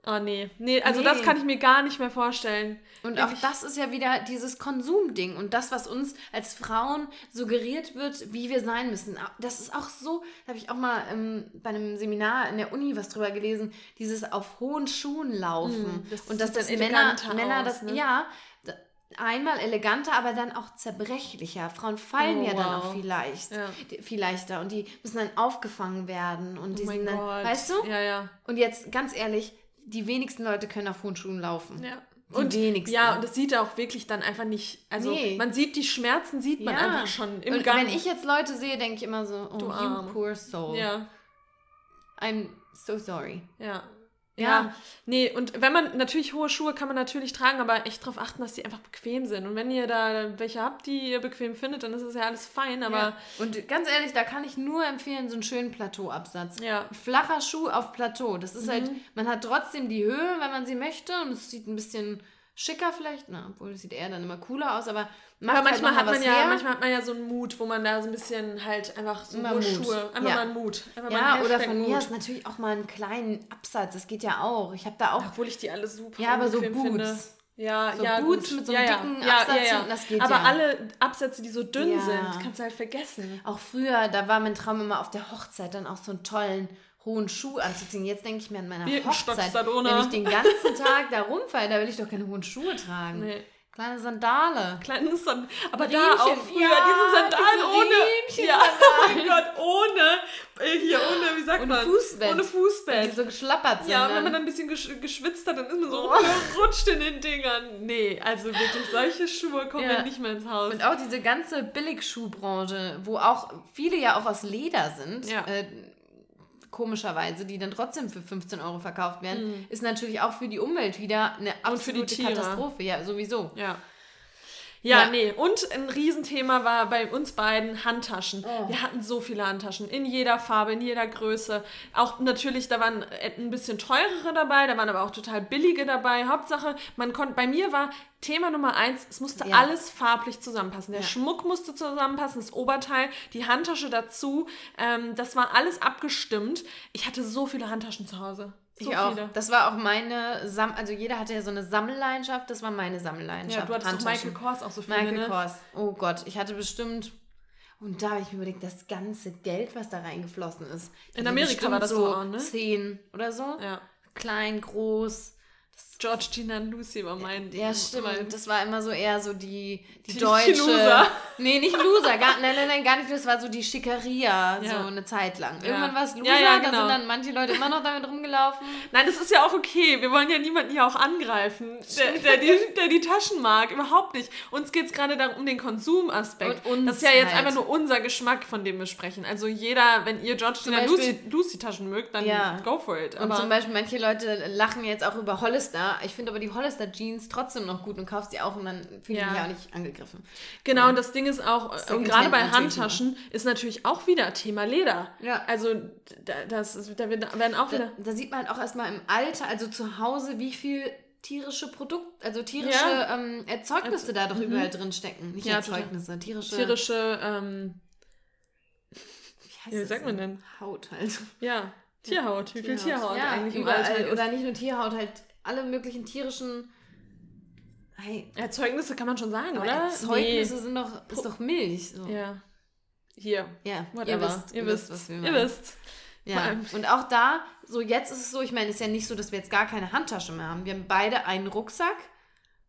Oh nee. Nee, also nee. das kann ich mir gar nicht mehr vorstellen. Und Wirklich. auch das ist ja wieder dieses Konsumding und das, was uns als Frauen suggeriert wird, wie wir sein müssen. Das ist auch so, da habe ich auch mal ähm, bei einem Seminar in der Uni was drüber gelesen, dieses auf hohen Schuhen laufen. Mm, das und dass das Männer, Männer das, ne? ja, einmal eleganter, aber dann auch zerbrechlicher. Frauen fallen oh, ja dann auch viel, leicht, ja. viel leichter und die müssen dann aufgefangen werden und oh die sind dann, Gott. weißt du? Ja, ja. Und jetzt ganz ehrlich, die wenigsten Leute können auf hohen Schuhen laufen. Ja. Die und wenigsten. Ja, und das sieht auch wirklich dann einfach nicht. Also nee. man sieht die Schmerzen, sieht man ja. einfach schon im und Gang. Wenn ich jetzt Leute sehe, denke ich immer so, oh, du you poor soul. Ja. I'm so sorry. Ja. Ja. ja, nee, und wenn man natürlich hohe Schuhe kann man natürlich tragen, aber echt darauf achten, dass die einfach bequem sind. Und wenn ihr da welche habt, die ihr bequem findet, dann ist es ja alles fein, aber. Ja. Und ganz ehrlich, da kann ich nur empfehlen, so einen schönen Plateauabsatz. Ja. Flacher Schuh auf Plateau. Das ist halt, mhm. halt, man hat trotzdem die Höhe, wenn man sie möchte, und es sieht ein bisschen schicker vielleicht, na, obwohl es sieht eher dann immer cooler aus, aber aber halt manchmal hat man ja, her. manchmal hat man ja so einen Mut, wo man da so ein bisschen halt einfach so nur Schuhe, einfach ja. mal einen Mut. Einfach ja, oder von mir ist natürlich auch mal einen kleinen Absatz, das geht ja auch. Ich habe da auch. Obwohl ich die alle super Ja, aber so Boots. Finde. Ja, So ja, Boots gut. mit so einem ja. dicken ja, Absatz ja, ja. hinten, das geht Aber alle Absätze, die so dünn sind, kannst du halt vergessen. Auch früher, da war mein Traum immer auf der Hochzeit dann auch so einen tollen hohen Schuh anzuziehen. Jetzt denke ich mir an meiner Hochzeit, wenn ich den ganzen Tag da rumfalle, da will ich doch keine hohen Schuhe tragen. Nee. Kleine Sandale. Kleines Sand aber Riemchen, da auch früher ja, diese Sandalen diese ohne Riemchen- ja, oh mein Gott, ohne äh, hier ohne wie sagt Ohne man Fußbett. ohne Die Fußbett. so geschlappert sind. Ja, dann. wenn man dann ein bisschen gesch geschwitzt hat, dann ist man so Oh. gerutscht in den Dingern. Nee, also wirklich, solche Schuhe kommen Ja. ja. nicht mehr ins Haus. Und auch diese ganze Billigschuhbranche, wo auch viele ja auch aus Leder sind, Ja. äh, komischerweise, die dann trotzdem für 15 Euro verkauft werden, ist natürlich auch für die Umwelt wieder eine Mhm. Und für die absolute. Katastrophe. Ja, sowieso. Ja. Ja, Ja. nee. Und ein Riesenthema war bei uns beiden Handtaschen. Oh. Wir hatten so viele Handtaschen. In jeder Farbe, in jeder Größe. Auch natürlich, da waren ein bisschen teurere dabei, da waren aber auch total billige dabei. Hauptsache, man konnte, bei mir war Thema Nummer eins, es musste Ja. alles farblich zusammenpassen. Der Ja. Schmuck musste zusammenpassen, das Oberteil, die Handtasche dazu. Ähm, das war alles abgestimmt. Ich hatte so viele Handtaschen zu Hause. So ich auch. viele. Das war auch meine, Sam also jeder hatte ja so eine Sammelleidenschaft, das war meine Sammelleidenschaft. Ja, du hattest doch. Michael Kors auch so viele, Michael ne? Kors. Oh Gott, ich hatte bestimmt. Und da habe ich mir überlegt, das ganze Geld, was da reingeflossen ist. In hatte Amerika war das so auch, ne? Zehn oder so. Ja. Klein, groß. George, Gina und Lucy war mein. Ja, stimmt. mein- Das war immer so eher so die, die, Die deutsche. Loser. Nee, nicht Loser. Gar, nein, nein, nein, gar nicht. Das war so die Schickeria, Ja. so eine Zeit lang. Ja. Irgendwann war es Loser, Ja, ja, da genau. sind dann manche Leute immer noch damit rumgelaufen. Nein, das ist ja auch okay. Wir wollen ja niemanden hier auch angreifen, der, der, die, der die Taschen mag. Überhaupt nicht. Uns geht es gerade darum, um den Konsumaspekt. Und uns das ist ja jetzt halt. einfach nur unser Geschmack, von dem wir sprechen. Also jeder, wenn ihr George Gina Beispiel- Lucy, Lucy Taschen mögt, dann Ja. go for it. Und Aber zum Beispiel manche Leute lachen jetzt auch über Hollister. Ich finde aber die Hollister Jeans trotzdem noch gut und kaufst sie auch und dann fühle ich Ja. mich auch nicht angegriffen. genau, und das Ding ist auch, und Secondhand gerade bei Handtaschen ist natürlich auch wieder Thema Leder. Ja. Also da, das, da da werden auch Da, wieder. da sieht man halt auch erstmal im Alter, also zu Hause, wie viel tierische Produkte, also tierische Ja. ähm, Erzeugnisse da doch überall drin stecken. Nicht Ja. Erzeugnisse, tierische, Tierische, ähm, wie, heißt ja, wie sagt man denn? Haut halt. Ja, Tierhaut. Wie viel Tierhaut ja, eigentlich im überall. Alltag ist. Oder nicht nur Tierhaut, halt alle möglichen tierischen hey, Erzeugnisse kann man schon sagen, oder? Erzeugnisse sind doch, ist doch Milch. So. Nee. Ja. Hier. Ja, Whatever. ihr wisst, ihr wisst, was wir ihr meinen. wisst. Ja, und auch da, so jetzt ist es so, ich meine, es ist ja nicht so, dass wir jetzt gar keine Handtasche mehr haben. Wir haben beide einen Rucksack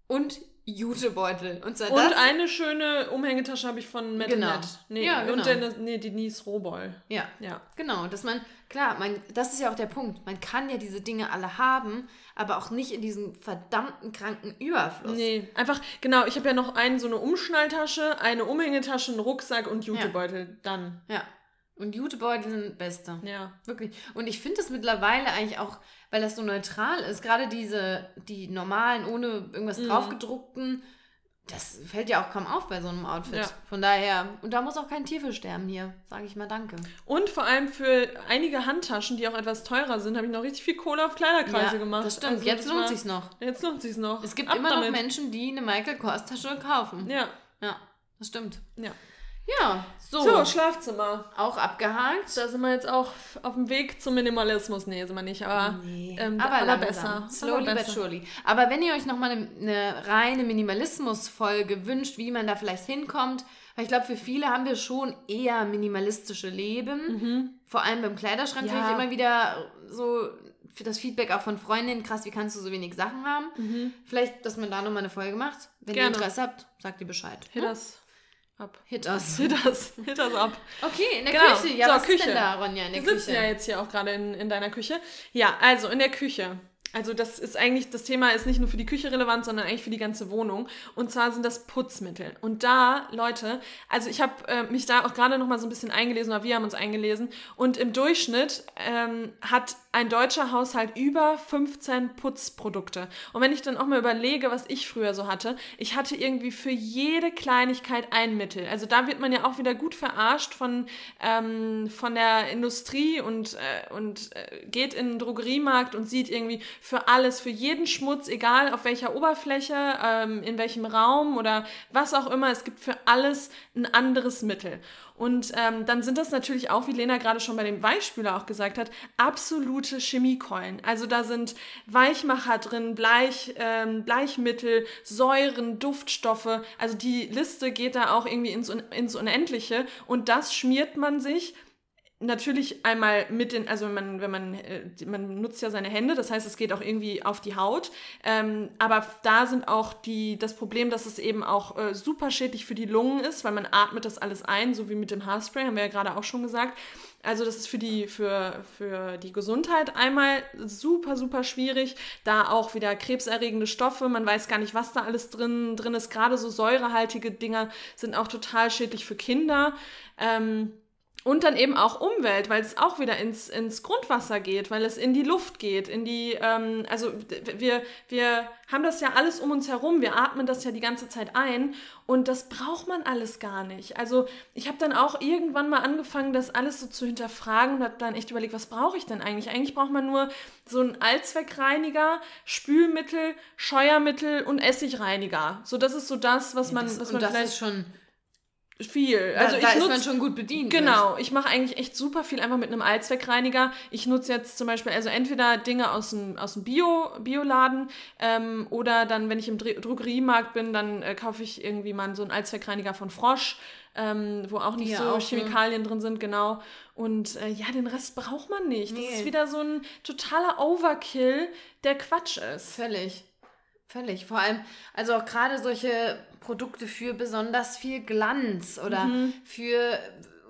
und Jutebeutel. Und zwar Und das, eine schöne Umhängetasche habe ich von Metal Genau. Net. Nee, Ja, genau. Und Dennis, nee, Denise Roboll. ja, Ja. genau, dass man, klar, man, das ist ja auch der Punkt. Man kann ja diese Dinge alle haben, aber auch nicht in diesem verdammten kranken Überfluss. Nee, einfach, genau, ich habe ja noch einen, so eine Umschnalltasche, eine Umhängetasche, einen Rucksack und Jutebeutel. Dann. Ja. Und Jutebeutel sind beste. Ja. Wirklich. Und ich finde es mittlerweile eigentlich auch, weil das so neutral ist, gerade diese, die normalen, ohne irgendwas Mhm. draufgedruckten, das fällt ja auch kaum auf bei so einem Outfit. Ja. Von daher, und da muss auch kein Tier für sterben hier, sage ich mal danke. Und vor allem für einige Handtaschen, die auch etwas teurer sind, habe ich noch richtig viel Kohle auf Kleiderkreise gemacht. Das stimmt, Also jetzt lohnt sich's noch. Jetzt lohnt sich's noch. Es gibt Ab immer damit. noch Menschen, die eine Michael Kors Tasche kaufen. Ja. Ja, das stimmt. ja. Ja, so, So, Schlafzimmer. auch abgehakt. Da sind wir jetzt auch auf dem Weg zum Minimalismus. Nee, sind wir nicht, aber, Nee, ähm, aber, aber besser. Slowly aber but surely. Aber wenn ihr euch nochmal eine, eine reine Minimalismus-Folge wünscht, wie man da vielleicht hinkommt, weil ich glaube, für viele haben wir schon eher minimalistische Leben. Vor allem beim Kleiderschrank Ja. kriege ich immer wieder so für das Feedback auch von Freundinnen, krass, wie kannst du so wenig Sachen haben? Vielleicht, dass man da nochmal eine Folge macht. Wenn Gerne. ihr Interesse habt, sagt ihr Bescheid. Hit das ab. Hit us. Hit das, hit das ab. Okay, in der Genau. Küche. Ja, So, was ist Küche. denn da, Ronja, in der Wir sitzen Küche? ja jetzt hier auch gerade in, in deiner Küche. Ja, also in der Küche. Also das ist eigentlich, das Thema ist nicht nur für die Küche relevant, sondern eigentlich für die ganze Wohnung. Und zwar sind das Putzmittel. Und da, Leute, also ich habe äh, mich da auch gerade noch mal so ein bisschen eingelesen, oder wir haben uns eingelesen. Und im Durchschnitt ähm, hat ein deutscher Haushalt über 15 Putzprodukte. Und wenn ich dann auch mal überlege, was ich früher so hatte, ich hatte irgendwie für jede Kleinigkeit ein Mittel. Also da wird man ja auch wieder gut verarscht von, ähm, von der Industrie und, äh, und äh, geht in den Drogeriemarkt und sieht irgendwie für alles, für jeden Schmutz, egal auf welcher Oberfläche, ähm, in welchem Raum oder was auch immer. Es gibt für alles ein anderes Mittel. Und ähm, dann sind das natürlich auch, wie Lena gerade schon bei dem Weichspüler auch gesagt hat, absolute Chemiekeulen. Also da sind Weichmacher drin, Bleich, ähm, Bleichmittel, Säuren, Duftstoffe. Also die Liste geht da auch irgendwie ins, ins Unendliche. Und das schmiert man sich natürlich einmal mit den, also wenn man, wenn man, äh, man nutzt ja seine Hände, das heißt, es geht auch irgendwie auf die Haut. Ähm, aber da sind auch die, das Problem, dass es eben auch äh, super schädlich für die Lungen ist, weil man atmet das alles ein, so wie mit dem Haarspray, haben wir ja gerade auch schon gesagt. Also das ist für die, für, für die Gesundheit einmal super, super schwierig. Da auch wieder krebserregende Stoffe, man weiß gar nicht, was da alles drin, drin ist. Gerade so säurehaltige Dinger sind auch total schädlich für Kinder. Ähm, und dann eben auch Umwelt, weil es auch wieder ins, ins Grundwasser geht, weil es in die Luft geht, in die, ähm, also wir, wir haben das ja alles um uns herum, wir atmen das ja die ganze Zeit ein und das braucht man alles gar nicht. Also ich habe dann auch irgendwann mal angefangen, das alles so zu hinterfragen und habe dann echt überlegt, was brauche ich denn eigentlich? Eigentlich braucht man nur so einen Allzweckreiniger, Spülmittel, Scheuermittel und Essigreiniger. So, das ist so das, was man, das, was man das vielleicht... schon viel. Also da ich ist nutz, man schon gut bedient. Genau, ich mache eigentlich echt super viel einfach mit einem Allzweckreiniger. Ich nutze jetzt zum Beispiel also entweder Dinge aus dem, aus dem Bio, Bioladen ähm, oder dann, wenn ich im Drogeriemarkt bin, dann äh, kaufe ich irgendwie mal so einen Allzweckreiniger von Frosch, ähm, wo auch nicht ja so auch, ne? Chemikalien drin sind, genau. Und äh, ja, den Rest braucht man nicht. Das Nee. ist wieder so ein totaler Overkill, der Quatsch ist. Völlig. Völlig. Vor allem, also auch gerade solche Produkte für besonders viel Glanz oder Mhm. für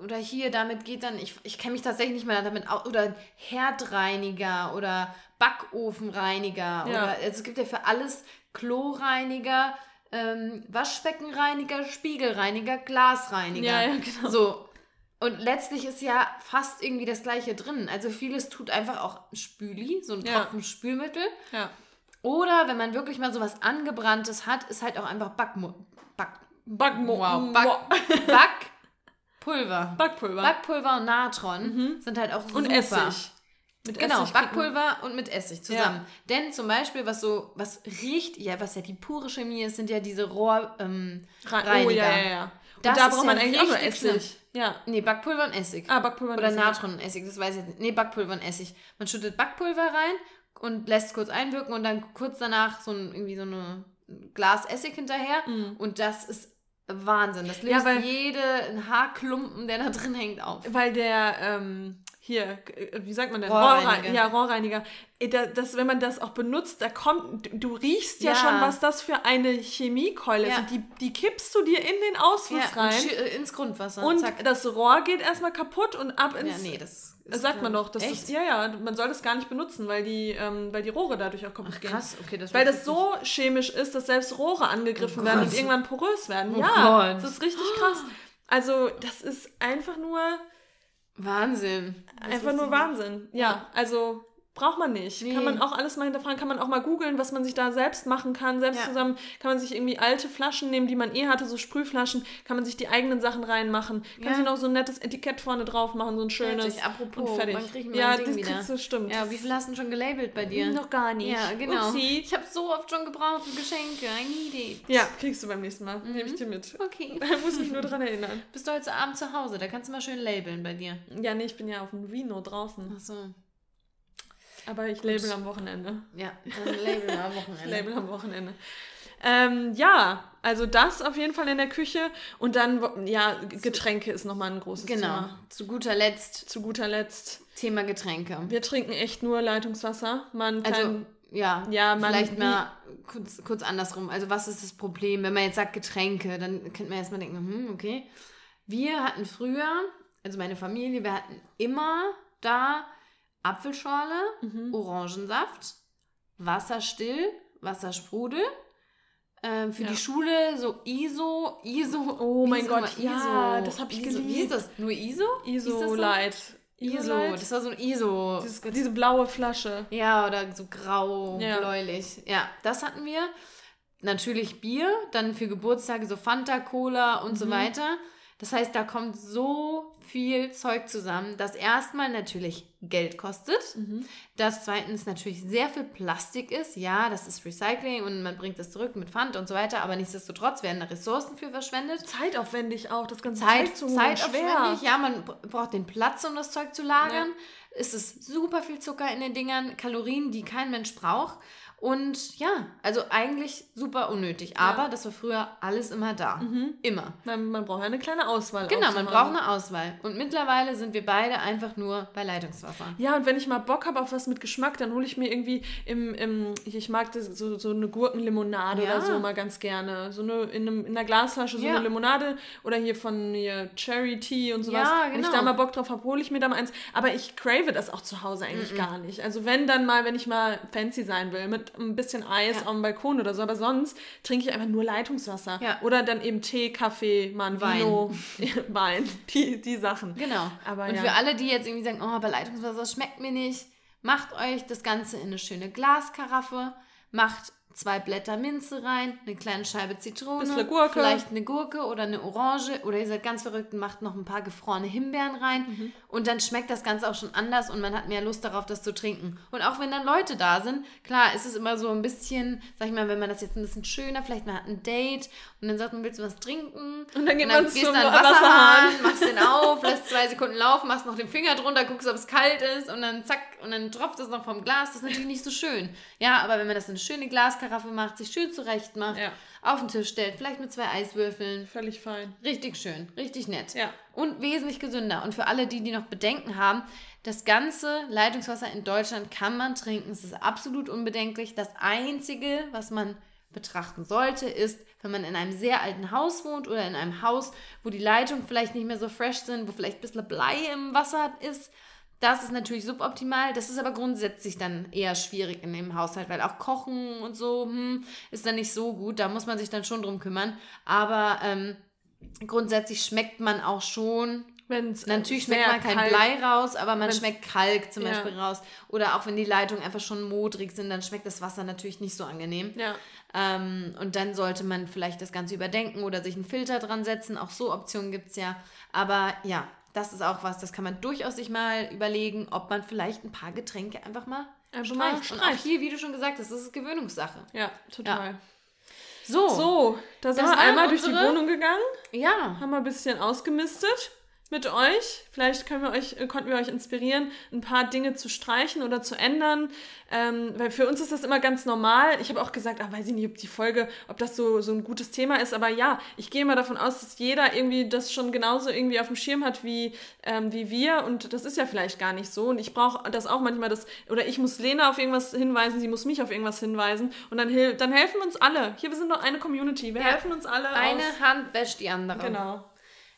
oder hier, damit geht dann, ich, ich kenne mich tatsächlich nicht mehr damit aus, oder Herdreiniger oder Backofenreiniger Ja. oder also es gibt ja für alles Kloreiniger, ähm, Waschbeckenreiniger, Spiegelreiniger, Glasreiniger. Ja, ja, genau. So. Und letztlich ist ja fast irgendwie das gleiche drin. Also vieles tut einfach auch Spüli, so ein. Tropfen Spülmittel. Ja. Oder wenn man wirklich mal sowas Angebranntes hat, ist halt auch einfach Backmu Back Backmo wow, Back Backpulver. Backpulver. Backpulver und Natron sind halt auch und super. Essig. Mit Genau, Essig Backpulver und mit Essig zusammen. Denn zum Beispiel, was so, was riecht, ja, was ja die pure Chemie ist, sind ja diese Rohr, ähm. Oh, ja, ja, ja. Und Das da braucht man ja eigentlich auch nur Essig. Ja. nee, Backpulver und Essig. Ah, Backpulver und Oder Essig. Natron und Essig, das weiß ich jetzt nicht. Nee, Backpulver und Essig. Man schüttet Backpulver rein und lässt kurz einwirken und dann kurz danach so ein, irgendwie so eine Glas Essig hinterher. Und das ist Wahnsinn. Das löst. Ja, weil- jeden Haarklumpen, der da drin hängt, auf. Weil der, ähm, hier, äh, wie sagt man denn? Rohrreiniger. Rohrrei- Ja, Rohrreiniger. Äh, da- Das, wenn man das auch benutzt, da kommt, du- riechst ja, Ja. schon, was das für eine Chemiekeule ist. Ja. Und die, die kippst du dir in den Ausfluss Ja, rein. äh, ins Grundwasser. Und Zack. das Rohr geht erstmal kaputt und ab Ja, ins. nee, das Das sagt man doch. Das Echt? ist, ja, ja, man soll das gar nicht benutzen, weil die, ähm, weil die Rohre dadurch auch kaputt gehen. Krass, okay, das Weil das so chemisch ist, dass selbst Rohre angegriffen werden und irgendwann porös werden. Oh ja, Gott. das ist richtig krass. Also, das ist einfach nur. Wahnsinn. Das einfach nur Wahnsinn. Ja, also braucht man nicht. Nee. Kann man auch alles mal hinterfragen, kann man auch mal googeln, was man sich da selbst machen kann. Selbst Ja. zusammen kann man sich irgendwie alte Flaschen nehmen, die man eh hatte, so Sprühflaschen, kann man sich die eigenen Sachen reinmachen. Kann Ja. sich noch so ein nettes Etikett vorne drauf machen, so ein schönes. Fertig. Apropos, und fertig. wir ja, Ding das wieder? kriegst du, stimmt. Ja, wie viel hast du denn schon gelabelt bei dir? Noch gar nicht. Ja, genau. Upsi. Ich habe so oft schon gebraucht für Geschenke. I need it. Ja, kriegst du beim nächsten Mal. Mhm. Nehme ich dir mit. Okay. Da muss mich nur dran erinnern. Bist du heute Abend zu Hause? Da kannst du mal schön labeln bei dir. Ja, nee, ich bin ja auf dem Vino draußen. Achso. Aber ich label am Wochenende. Ja, dann labeln wir am Ich Wochenende. label am Wochenende. Ähm, ja, also das auf jeden Fall in der Küche. Und dann, ja, Getränke ist nochmal ein großes Genau. Thema. Zu guter Letzt Zu guter Letzt, Thema Getränke. wir trinken echt nur Leitungswasser. Man kann, Also, ja, Ja, man- vielleicht mal kurz, kurz andersrum. Also, was ist das Problem? Wenn man jetzt sagt Getränke, dann könnte man erstmal denken, hm, okay. Wir hatten früher, also meine Familie, wir hatten immer da Apfelschorle, Mhm. Orangensaft, Wasserstill, Wassersprudel. Ähm, für Ja. die Schule so ISO, ISO. Oh mein ISO, Gott, ja, das hab ich ISO. Wie ist das? Nur ISO? ISO so? Light. ISO, Light. das war so ein ISO. Dieses, diese blaue Flasche. Ja, oder so grau, Ja. bläulich. Ja, das hatten wir. Natürlich Bier, dann für Geburtstage so Fanta, Cola und Mhm. so weiter. Das heißt, da kommt so viel Zeug zusammen, das erstmal natürlich Geld kostet, Mhm. das zweitens natürlich sehr viel Plastik ist. Ja, das ist Recycling und man bringt das zurück mit Pfand und so weiter, aber nichtsdestotrotz werden da Ressourcen für verschwendet. Zeitaufwendig auch, das ganze Zeit, Zeug zu holen, zeitaufwendig, schwer. ja, man br- braucht den Platz, um das Zeug zu lagern. Es ist super viel Zucker in den Dingern, Kalorien, die kein Mensch braucht. Und ja, also eigentlich super unnötig. Aber das war früher alles immer da. Immer. Man, man braucht ja eine kleine Auswahl. Genau, man braucht eine Auswahl. Und mittlerweile sind wir beide einfach nur bei Leitungswasser. Ja, und wenn ich mal Bock habe auf was mit Geschmack, dann hole ich mir irgendwie im, im ich, mag das, so, so eine Gurkenlimonade Ja. oder so mal ganz gerne. So eine in, einem, in einer Glasflasche so Ja. eine Limonade oder hier von hier Cherry Tea und sowas. Ja, Wenn ich genau. da mal Bock drauf habe, hole ich mir da mal eins. Aber ich crave das auch zu Hause eigentlich gar nicht. Also wenn dann mal, wenn ich mal fancy sein will, mit ein bisschen Eis Ja. auf dem Balkon oder so, aber sonst trinke ich einfach nur Leitungswasser. Ja. Oder dann eben Tee, Kaffee, mal ein Wein. Vino, Wein, die, die Sachen. Genau. Aber und ja. für alle, die jetzt irgendwie sagen, oh, aber Leitungswasser schmeckt mir nicht, macht euch das Ganze in eine schöne Glaskaraffe, macht zwei Blätter Minze rein, eine kleine Scheibe Zitrone, Bisschen Gurke. vielleicht eine Gurke oder eine Orange oder ihr seid ganz verrückt und macht noch ein paar gefrorene Himbeeren rein Mhm. und dann schmeckt das Ganze auch schon anders und man hat mehr Lust darauf, das zu trinken. Und auch wenn dann Leute da sind, klar, ist es immer so ein bisschen, sag ich mal, wenn man das jetzt ein bisschen schöner, vielleicht man hat ein Date und dann sagt man, willst du was trinken? Und dann geht und dann gehst du an den Wasserhahn. Wasserhahn, machst den auf, lässt zwei Sekunden laufen, machst noch den Finger drunter, guckst, ob es kalt ist und dann zack, und dann tropft es noch vom Glas. Das ist natürlich nicht so schön. Ja, aber wenn man das in eine schöne Glaskaraffe macht, sich schön zurecht macht, Ja. auf den Tisch stellt, vielleicht mit zwei Eiswürfeln, Völlig fein. richtig schön, richtig nett. Ja. Und wesentlich gesünder. Und für alle die, die noch Bedenken haben, das ganze Leitungswasser in Deutschland kann man trinken. Es ist absolut unbedenklich. Das Einzige, was man betrachten sollte, ist, wenn man in einem sehr alten Haus wohnt oder in einem Haus, wo die Leitungen vielleicht nicht mehr so fresh sind, wo vielleicht ein bisschen Blei im Wasser ist. Das ist natürlich suboptimal. Das ist aber grundsätzlich dann eher schwierig in dem Haushalt, weil auch Kochen und so hm, ist dann nicht so gut. Da muss man sich dann schon drum kümmern. Aber ähm, grundsätzlich schmeckt man auch schon. Wenn's Natürlich sehr schmeckt man kein kalt- Blei raus, aber man Wenn's- schmeckt Kalk zum Ja. Beispiel raus. Oder auch wenn die Leitungen einfach schon modrig sind, dann schmeckt das Wasser natürlich nicht so angenehm. Ja. Ähm, und dann sollte man vielleicht das Ganze überdenken oder sich einen Filter dran setzen. Auch so Optionen gibt es ja. Aber ja, das ist auch was, das kann man durchaus sich mal überlegen, ob man vielleicht ein paar Getränke einfach mal Einfach mal streicht. Und auch hier, wie du schon gesagt hast, das ist Gewöhnungssache. Ja, total. So, So, da sind wir einmal durch die Wohnung gegangen, ja. haben wir ein bisschen ausgemistet mit euch. Vielleicht können wir euch, äh, konnten wir euch inspirieren, ein paar Dinge zu streichen oder zu ändern. Ähm, weil für uns ist das immer ganz normal. Ich habe auch gesagt, ach, weiß ich nicht, ob die Folge, ob das so, so ein gutes Thema ist. Aber ja, ich gehe mal davon aus, dass jeder irgendwie das schon genauso irgendwie auf dem Schirm hat wie, ähm, wie wir. Und das ist ja vielleicht gar nicht so. Und ich brauche das auch manchmal, das, oder ich muss Lena auf irgendwas hinweisen, sie muss mich auf irgendwas hinweisen. Und dann, hil- dann helfen uns alle. Hier, wir sind doch eine Community. Wir Ja. helfen uns alle Eine aus. Hand wäscht die andere. Genau.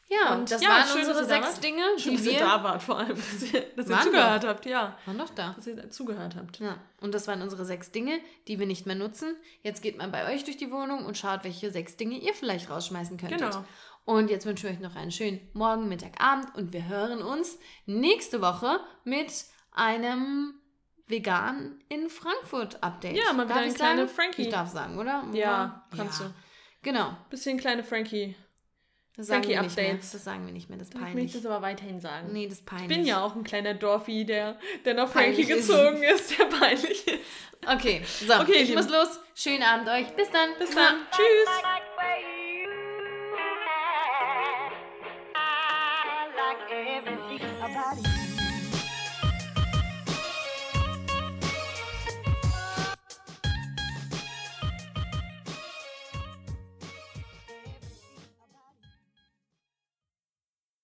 Ja, Und das ja, waren schön, unsere ihr sechs wart. Dinge, Schön, die dass ihr wir... da wart, vor allem, dass ihr, dass ihr zugehört habt, ja. Waren doch da. Dass ihr zugehört habt. Ja, und das waren unsere sechs Dinge, die wir nicht mehr nutzen. Jetzt geht man bei euch durch die Wohnung und schaut, welche sechs Dinge ihr vielleicht rausschmeißen könntet. Genau. Und jetzt wünschen wir euch noch einen schönen Morgen, Mittag, Abend und wir hören uns nächste Woche mit einem vegan in Frankfurt Update. Ja, mal wieder eine kleine sagen? Frankie. Ich darf sagen, oder? Ja, kannst ja. du. Genau. Bisschen kleine Frankie. Das sagen, wir nicht mehr. Das sagen wir nicht mehr. Das ist Ich möchte peinlich. es aber weiterhin sagen. Nee, das ist peinlich. Ich bin ja auch ein kleiner Dorfi, der, der nach Frankie Peinlich ist. gezogen ist, der peinlich ist. Okay, so, Okay, ich muss los. Schönen Abend euch. Bis dann. Bis dann. Tschüss.